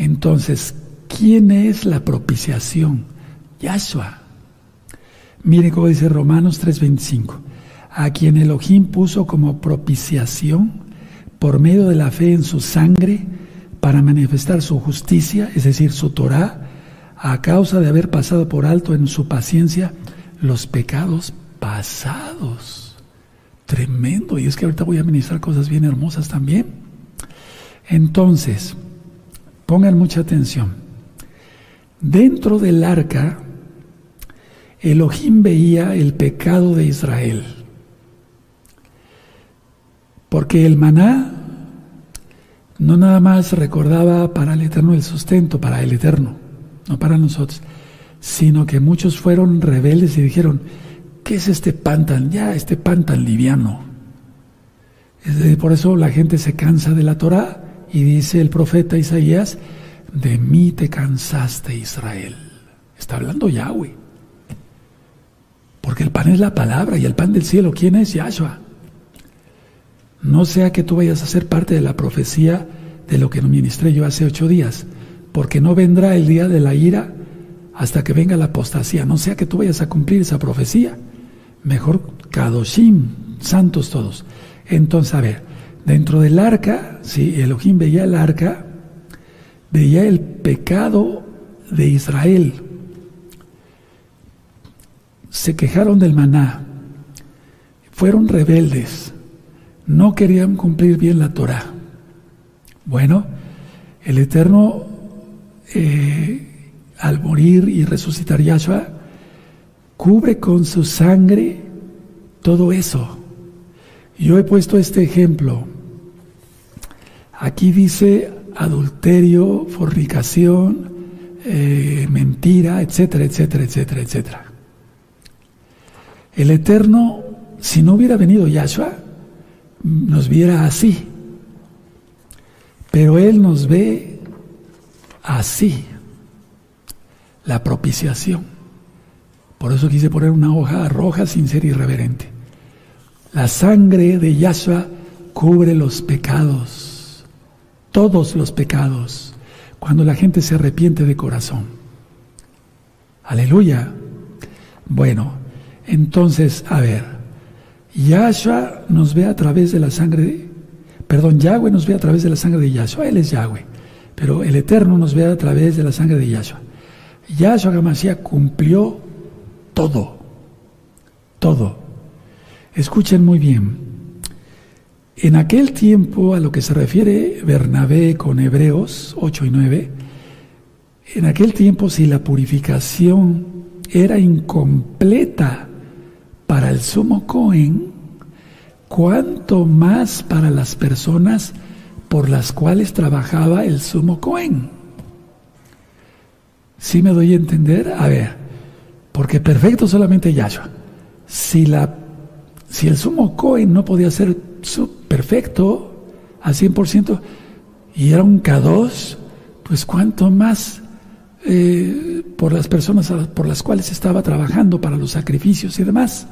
Speaker 1: Entonces, ¿quién es la propiciación? Yahshua. Mire cómo dice Romanos 3:25. A quien Elohim puso como propiciación por medio de la fe en su sangre para manifestar su justicia, es decir, su Torah, a causa de haber pasado por alto en su paciencia los pecados pasados. Tremendo. Y es que ahorita voy a ministrar cosas bien hermosas también. Entonces, pongan mucha atención. Dentro del arca, Elohim veía el pecado de Israel. Porque el maná no nada más recordaba para el Eterno el sustento, para el Eterno no para nosotros, sino que muchos fueron rebeldes y dijeron, ¿qué es este pan tan, ya, este pan tan liviano? Por eso la gente se cansa de la Torah y dice el profeta Isaías, de mí te cansaste Israel. Está hablando Yahweh. Porque el pan es la palabra y el pan del cielo, ¿quién es Yahshua? No sea que tú vayas a ser parte de la profecía de lo que ministré yo hace ocho días porque no vendrá el día de la ira hasta que venga la apostasía. No sea que tú vayas a cumplir esa profecía. Mejor Kadoshim, santos todos. Entonces, a ver, dentro del arca, si Elohim veía el arca, veía el pecado de Israel. Se quejaron del maná, fueron rebeldes, no querían cumplir bien la Torah. Bueno, el Eterno eh, al morir y resucitar Yahshua, cubre con su sangre todo eso. Yo he puesto este ejemplo. Aquí dice adulterio, fornicación, eh, mentira, etcétera, etcétera, etcétera, etcétera. El Eterno, si no hubiera venido Yahshua, nos viera así. Pero Él nos ve así la propiciación. Por eso quise poner una hoja roja sin ser irreverente. La sangre de Yahshua cubre los pecados, todos los pecados, cuando la gente se arrepiente de corazón. Aleluya. Bueno, entonces, a ver, Yahshua nos ve a través de la sangre, perdón, Yahweh nos ve a través de la sangre de Yahshua, Él es Yahweh. Pero el Eterno nos ve a través de la sangre de Yahshua. Yahshua Gamasía cumplió todo, todo. Escuchen muy bien. En aquel tiempo, a lo que se refiere Bernabé con Hebreos 8 y 9, en aquel tiempo si la purificación era incompleta para el sumo Cohen, cuánto más para las personas por las cuales trabajaba el sumo Cohen. ¿Sí me doy a entender? A ver, porque perfecto solamente Yahshua. Si, la, si el sumo Cohen no podía ser perfecto al 100% y era un K2, pues cuánto más eh, por las personas por las cuales estaba trabajando para los sacrificios y demás.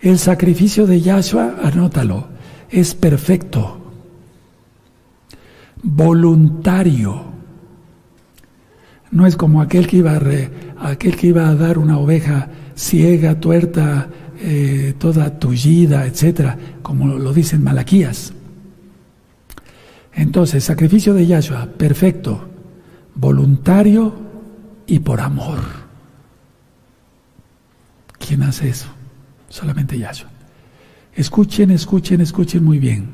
Speaker 1: El sacrificio de Yahshua, anótalo, es perfecto, voluntario. No es como aquel que iba a dar una oveja ciega, tuerta, eh, toda tullida, etcétera, como lo dicen Malaquías. Entonces, sacrificio de Yahshua, perfecto, voluntario y por amor. ¿Quién hace eso? solamente Yahshua. Escuchen, escuchen, escuchen muy bien.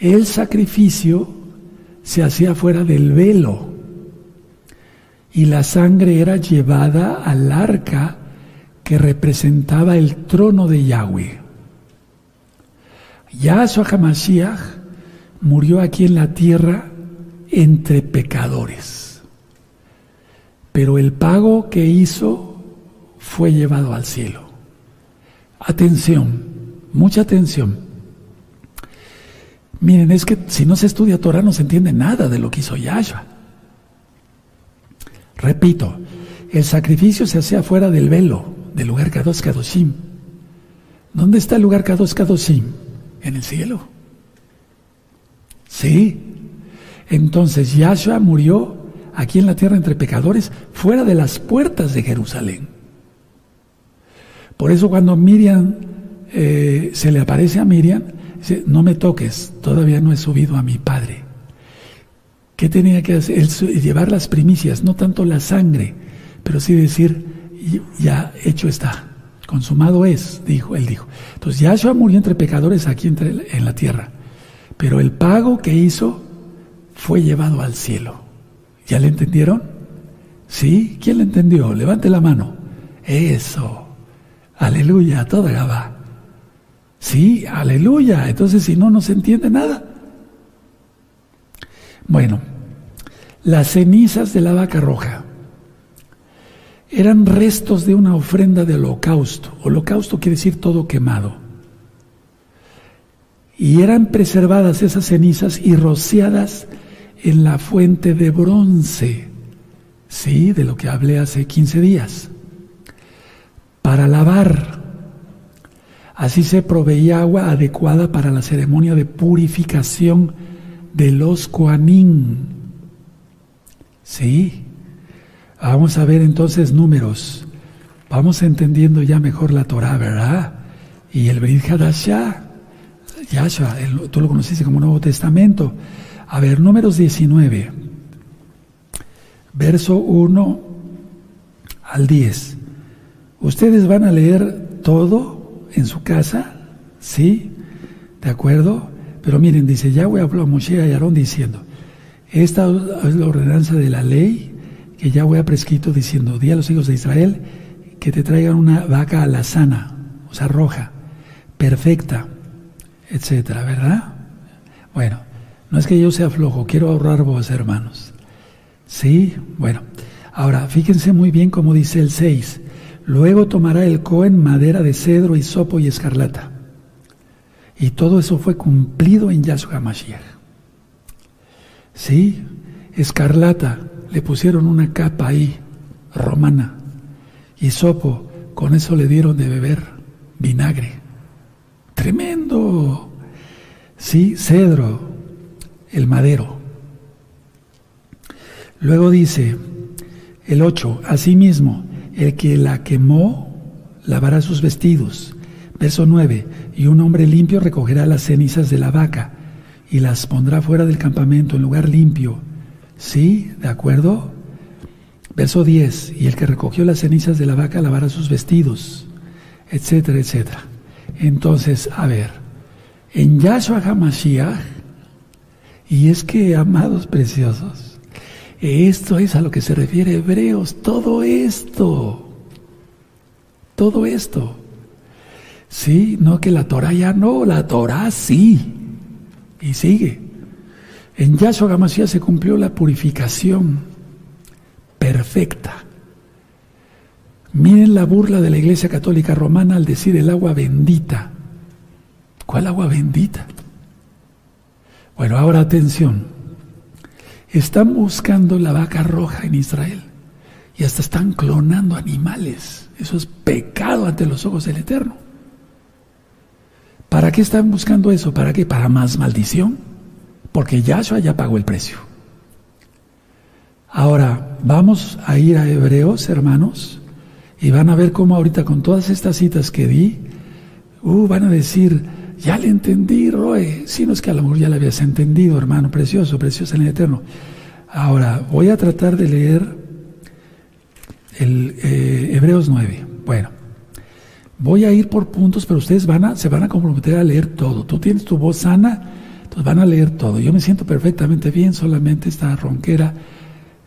Speaker 1: El sacrificio se hacía fuera del velo y la sangre era llevada al arca que representaba el trono de Yahweh. Yahshua HaMashiach murió aquí en la tierra entre pecadores, pero el pago que hizo fue llevado al cielo. Atención, mucha atención. Miren, es que si no se estudia Torah no se entiende nada de lo que hizo Yahshua. Repito, el sacrificio se hacía fuera del velo, del lugar Kadosh Kadoshim. ¿Dónde está el lugar Kadosh Kadoshim? En el cielo. Sí. Entonces Yahshua murió aquí en la tierra entre pecadores, fuera de las puertas de Jerusalén. Por eso cuando Miriam eh, se le aparece a Miriam, dice, no me toques, todavía no he subido a mi padre. ¿Qué tenía que hacer? llevar las primicias, no tanto la sangre, pero sí decir, ya hecho está, consumado es, dijo, él dijo. Entonces Yahshua murió entre pecadores aquí entre, en la tierra, pero el pago que hizo fue llevado al cielo. ¿Ya le entendieron? ¿Sí? ¿Quién le entendió? Levante la mano. Eso. Aleluya, toda Gabá. Sí, aleluya. Entonces, si no, no se entiende nada. Bueno, las cenizas de la vaca roja eran restos de una ofrenda de holocausto. Holocausto quiere decir todo quemado. Y eran preservadas esas cenizas y rociadas en la fuente de bronce. Sí, de lo que hablé hace 15 días para lavar. Así se proveía agua adecuada para la ceremonia de purificación de los Koanim. Sí. Vamos a ver entonces números. Vamos entendiendo ya mejor la Torah, ¿verdad? Y el Brit Hadashah, Yahshua, tú lo conociste como Nuevo Testamento. A ver, números 19, verso 1 al 10. Ustedes van a leer todo en su casa, ¿sí? ¿De acuerdo? Pero miren, dice Yahweh habló a Moshe y Aarón diciendo, esta es la ordenanza de la ley que Yahweh ha prescrito diciendo, di a los hijos de Israel que te traigan una vaca alazana, o sea, roja, perfecta, etcétera, ¿verdad? Bueno, no es que yo sea flojo, quiero ahorrar vos, hermanos. Sí, bueno. Ahora, fíjense muy bien cómo dice el 6. Luego tomará el Cohen madera de cedro, hisopo y escarlata. Y todo eso fue cumplido en Yahshua Mashiach. Sí, escarlata, le pusieron una capa ahí, romana. Hisopo, con eso le dieron de beber vinagre. Tremendo. Sí, cedro, el madero. Luego dice el 8, asimismo, el que la quemó lavará sus vestidos. Verso 9. Y un hombre limpio recogerá las cenizas de la vaca y las pondrá fuera del campamento en lugar limpio. ¿Sí? ¿De acuerdo? Verso 10. Y el que recogió las cenizas de la vaca lavará sus vestidos, etcétera, etcétera. Entonces, a ver, En Yahshua HaMashiach, y es que, amados preciosos, esto es a lo que se refiere Hebreos, todo esto, todo esto. Sí, no que la Torah ya no, la Torah sí, y sigue. En Yahshua HaMashiach se cumplió la purificación perfecta. Miren la burla de la Iglesia Católica Romana al decir el agua bendita. ¿Cuál agua bendita? Bueno, ahora atención. Están buscando la vaca roja en Israel y hasta están clonando animales. Eso es pecado ante los ojos del Eterno. ¿Para qué están buscando eso? ¿Para qué? ¿Para más maldición? Porque Yahshua ya pagó el precio. Ahora, vamos a ir a Hebreos, hermanos, y van a ver cómo ahorita con todas estas citas que di, uh, van a decir, ya le entendí, Roe. Si no es que a lo mejor ya le habías entendido, hermano, precioso, precioso en el Eterno. Ahora, voy a tratar de leer el eh, Hebreos 9. Bueno, voy a ir por puntos, pero ustedes van a, se van a comprometer a leer todo. Tú tienes tu voz sana, entonces van a leer todo. Yo me siento perfectamente bien, solamente esta ronquera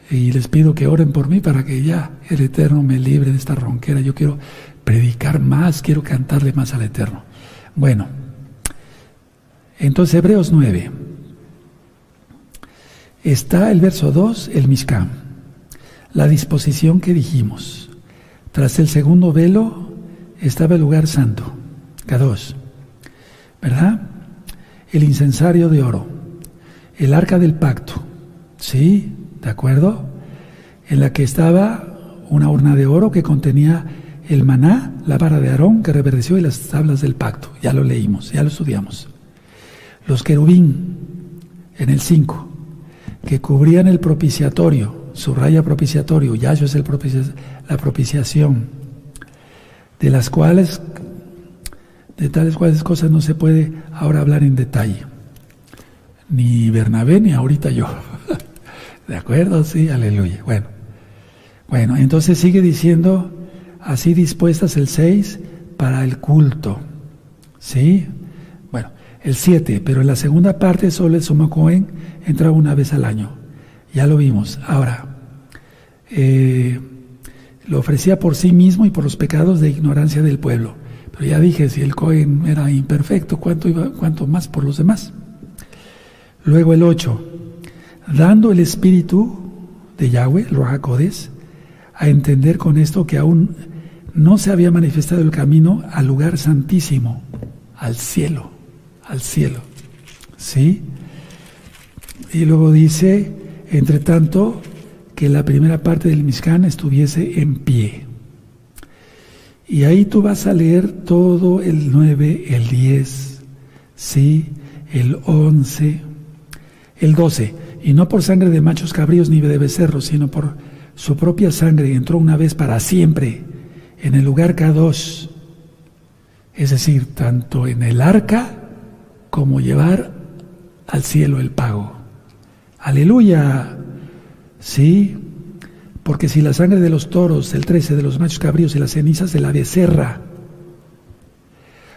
Speaker 1: y les pido que oren por mí para que ya el Eterno me libre de esta ronquera. Yo quiero predicar más, quiero cantarle más al Eterno. Bueno, entonces Hebreos 9. Está el verso 2, el Mishkan, la disposición que dijimos. Tras el segundo velo estaba el lugar santo, K2, ¿verdad? El incensario de oro, el arca del pacto, ¿sí? ¿De acuerdo? En la que estaba una urna de oro que contenía el maná, la vara de Aarón que reverdeció y las tablas del pacto. Ya lo leímos, ya lo estudiamos. Los querubín en el 5, que cubrían el propiciatorio, su raya propiciatorio, Yahshua es el la propiciación, de las cuales, de tales cuales cosas no se puede ahora hablar en detalle. Ni Bernabé ni ahorita yo. ¿De acuerdo? Sí, aleluya. Bueno, bueno, entonces sigue diciendo, así dispuestas el 6 para el culto. ¿Sí? Bueno, el 7, pero en la segunda parte solo el sumo Cohen entra una vez al año. Ya lo vimos. Ahora, eh, lo ofrecía por sí mismo y por los pecados de ignorancia del pueblo. Pero ya dije, si el Cohen era imperfecto, ¿cuánto, más por los demás? Luego el 8 dando el espíritu de Yahweh, Rojacodes, a entender con esto que aún no se había manifestado el camino al lugar santísimo, al cielo, al cielo. ¿Sí? Y luego dice, entre tanto, que la primera parte del Mishkan estuviese en pie. Y ahí tú vas a leer todo el 9, el 10, ¿sí? El 11, el 12 y no por sangre de machos cabríos ni de becerros, sino por su propia sangre entró una vez para siempre en el lugar K2, es decir, tanto en el arca como llevar al cielo el pago. Aleluya, sí, porque si la sangre de los toros, el 13 de los machos cabríos y las cenizas de la becerra,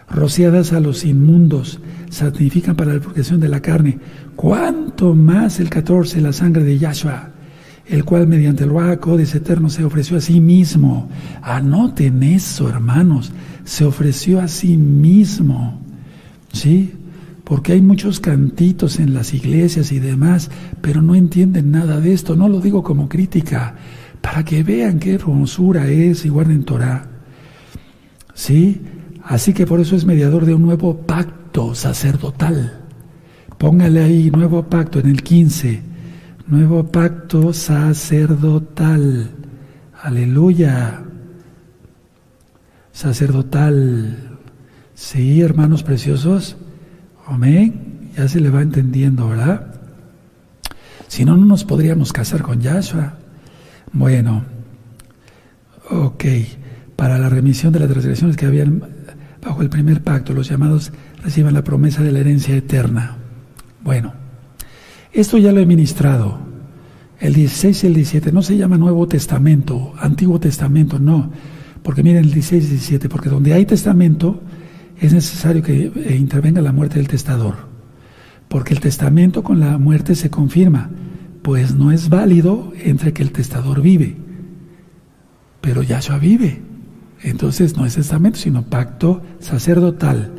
Speaker 1: rociadas a los inmundos, santifican para la purificación de la carne, cuánto más el 14, la sangre de Yahshua, el cual mediante el Ruach eterno se ofreció a sí mismo. Anoten eso, hermanos, se ofreció a sí mismo. ¿Sí? Porque hay muchos cantitos en las iglesias y demás, pero no entienden nada de esto. No lo digo como crítica, para que vean qué hermosura es y guarden Torah. ¿Sí? Así que por eso es mediador de un nuevo pacto sacerdotal. Póngale ahí nuevo pacto en el 15. Nuevo pacto sacerdotal. Aleluya. Sacerdotal. Sí, hermanos preciosos. Amén. Ya se le va entendiendo, ¿verdad? Si no, no nos podríamos casar con Yahshua. Bueno, ok. Para la remisión de las transgresiones que habían bajo el primer pacto, los llamados reciban la promesa de la herencia eterna. Bueno, esto ya lo he ministrado. El 16 y el 17 no se llama Nuevo Testamento, Antiguo Testamento, no. Porque miren el 16 y 17, porque donde hay testamento es necesario que eh, intervenga la muerte del testador, porque el testamento con la muerte se confirma, pues no es válido entre que el testador vive, pero Yahshua vive. Entonces no es testamento, sino pacto sacerdotal,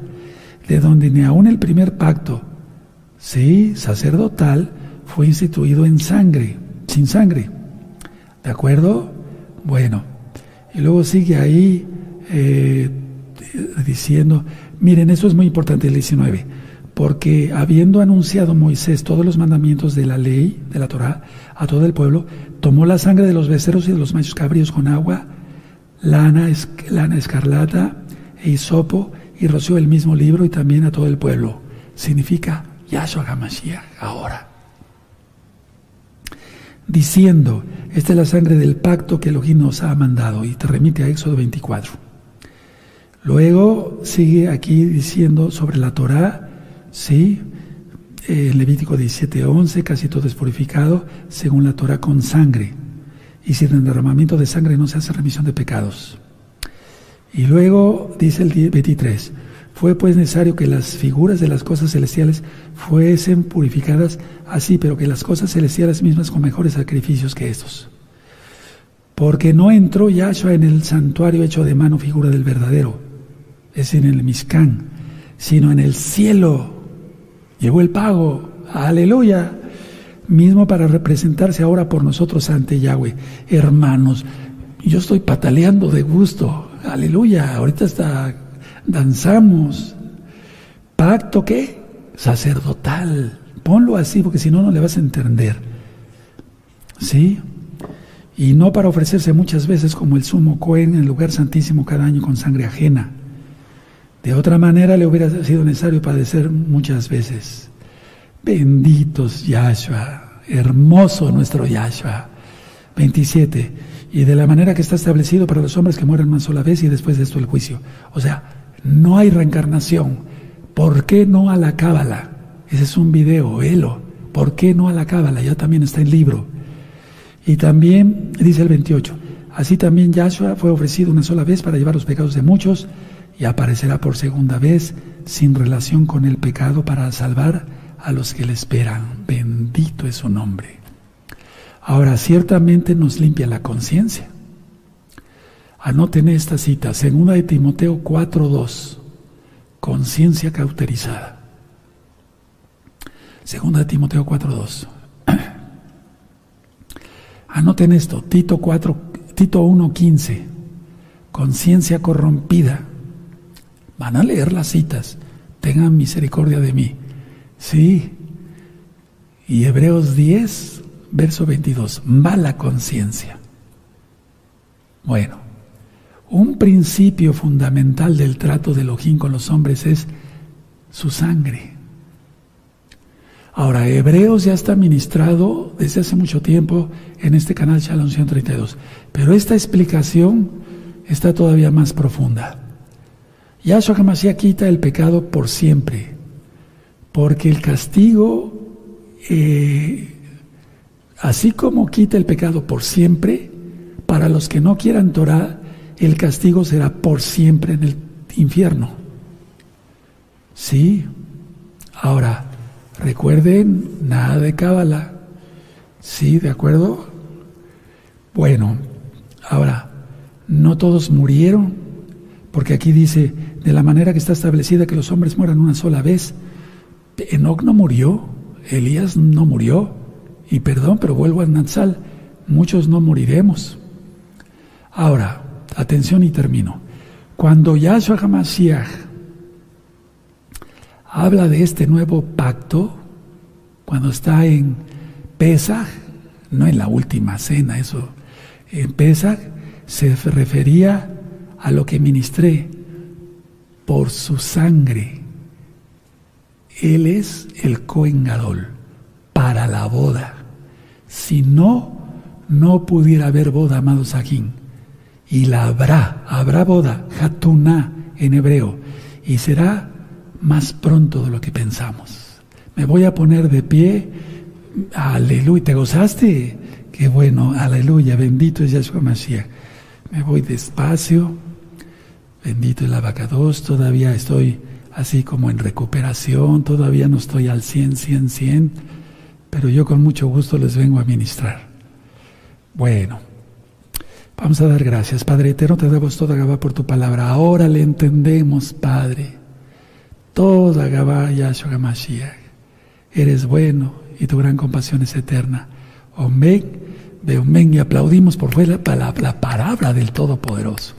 Speaker 1: de donde ni aún el primer pacto, sí, sacerdotal, fue instituido en sangre, sin sangre. ¿De acuerdo? Bueno, y luego sigue ahí eh, diciendo, miren, eso es muy importante el 19, porque habiendo anunciado Moisés todos los mandamientos de la ley, de la Torah, a todo el pueblo, tomó la sangre de los becerros y de los machos cabríos con agua, lana, lana escarlata e hisopo, y roció el mismo libro y también a todo el pueblo. Significa Yahshua HaMashiach ahora. Diciendo, esta es la sangre del pacto que Elohim nos ha mandado, y te remite a Éxodo 24. Luego sigue aquí diciendo sobre la Torah, sí, en Levítico 17:11, casi todo es purificado según la Torah con sangre, y sin el derramamiento de sangre no se hace remisión de pecados. Y luego dice el 23, fue pues necesario que las figuras de las cosas celestiales fuesen purificadas así, pero que las cosas celestiales mismas con mejores sacrificios que estos. Porque no entró Yahshua en el santuario hecho de mano figura del verdadero, es en el Mizcán, sino en el cielo. Llegó el pago, aleluya, mismo para representarse ahora por nosotros ante Yahweh. Hermanos, yo estoy pataleando de gusto, aleluya, ahorita está, danzamos. ¿Pacto qué? Sacerdotal. Ponlo así porque si no, no le vas a entender. ¿Sí? Y no para ofrecerse muchas veces como el sumo Cohen en el lugar santísimo cada año con sangre ajena de otra manera le hubiera sido necesario padecer muchas veces. Benditos Yahshua, hermoso nuestro Yahshua. 27. Y de la manera que está establecido para los hombres que mueren más sola vez y después de esto el juicio. O sea, no hay reencarnación. ¿Por qué no a la cábala? Ese es un video, velo. ¿Por qué no a la cábala? Ya también está en libro. Y también dice el 28. Así también Yahshua fue ofrecido una sola vez para llevar los pecados de muchos y aparecerá por segunda vez sin relación con el pecado para salvar a los que le esperan. Bendito es su nombre. Ahora, ciertamente nos limpia la conciencia. Anoten esta cita, segunda de Timoteo 4.2, conciencia cauterizada. Segunda de Timoteo 4.2. Anoten esto, Tito 4, Tito 1.15, conciencia corrompida. Van a leer las citas. Tengan misericordia de mí. Sí. Y Hebreos 10, verso 22. Mala conciencia. Bueno, un principio fundamental del trato de Elohim con los hombres es su sangre. Ahora, Hebreos ya está ministrado desde hace mucho tiempo en este canal Shalom 132, pero esta explicación está todavía más profunda. Yahshua Hamashiach quita el pecado por siempre, porque el castigo, eh, así como quita el pecado por siempre, para los que no quieran Torah, el castigo será por siempre en el infierno. Sí. Ahora, recuerden, nada de cábala. Sí, ¿de acuerdo? Bueno, ahora, no todos murieron, porque aquí dice, de la manera que está establecida que los hombres mueran una sola vez. Enoch no murió, Elías no murió, y perdón, pero vuelvo a Natsal, muchos no moriremos. Ahora, atención y termino. Cuando Yahshua HaMashiach habla de este nuevo pacto, cuando está en Pesach, no en la última cena, eso, en Pesach se refería a lo que ministré por su sangre. Él es el Cohen para la boda. Si no, no pudiera haber boda, amado Sajín. Y la habrá, habrá boda, Hatuná en hebreo, y será más pronto de lo que pensamos. Me voy a poner de pie. Aleluya, ¿te gozaste? Qué bueno, aleluya, bendito es Yahshua Mashiach. Me voy despacio. Bendito el abacados, todavía estoy así como en recuperación, todavía no estoy al 100, 100, 100, pero yo con mucho gusto les vengo a ministrar. Bueno, vamos a dar gracias. Padre Eterno, te damos toda Gabá por tu palabra. Ahora le entendemos, Padre. Toda Gabá Yahshua Mashiach. Eres bueno y tu gran compasión es eterna. Omen, de Omen y aplaudimos por fuera la, la palabra del Todopoderoso.